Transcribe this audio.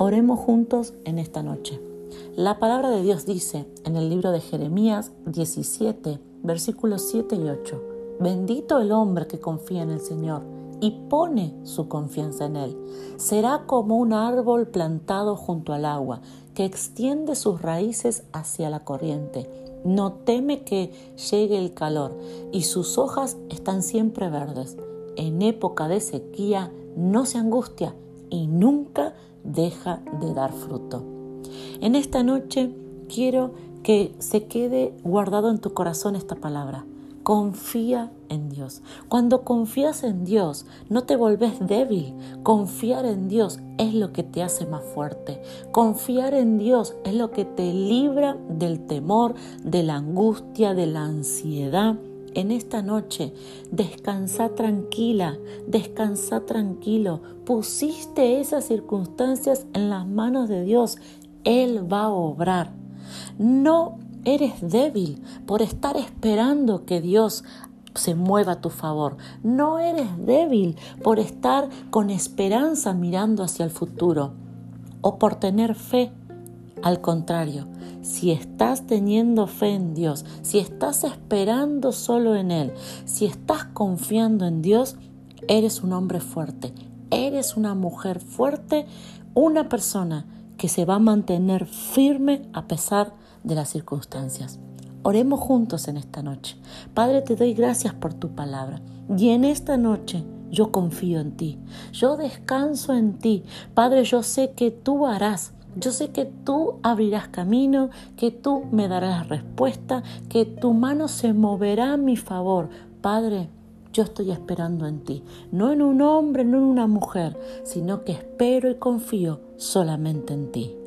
Oremos juntos en esta noche. La palabra de Dios dice en el libro de Jeremías 17, versículos 7 y 8, Bendito el hombre que confía en el Señor y pone su confianza en Él. Será como un árbol plantado junto al agua, que extiende sus raíces hacia la corriente. No teme que llegue el calor y sus hojas están siempre verdes. En época de sequía no se angustia y nunca deja de dar fruto. En esta noche quiero que se quede guardado en tu corazón esta palabra. Confía en Dios. Cuando confías en Dios, no te volvés débil. Confiar en Dios es lo que te hace más fuerte. Confiar en Dios es lo que te libra del temor, de la angustia, de la ansiedad. En esta noche, descansa tranquila, descansa tranquilo. Pusiste esas circunstancias en las manos de Dios. Él va a obrar. No Eres débil por estar esperando que Dios se mueva a tu favor. No eres débil por estar con esperanza mirando hacia el futuro o por tener fe. Al contrario, si estás teniendo fe en Dios, si estás esperando solo en Él, si estás confiando en Dios, eres un hombre fuerte, eres una mujer fuerte, una persona que se va a mantener firme a pesar de las circunstancias. Oremos juntos en esta noche. Padre, te doy gracias por tu palabra. Y en esta noche yo confío en ti. Yo descanso en ti. Padre, yo sé que tú harás. Yo sé que tú abrirás camino, que tú me darás respuesta, que tu mano se moverá a mi favor. Padre, yo estoy esperando en ti, no en un hombre, no en una mujer, sino que espero y confío solamente en ti.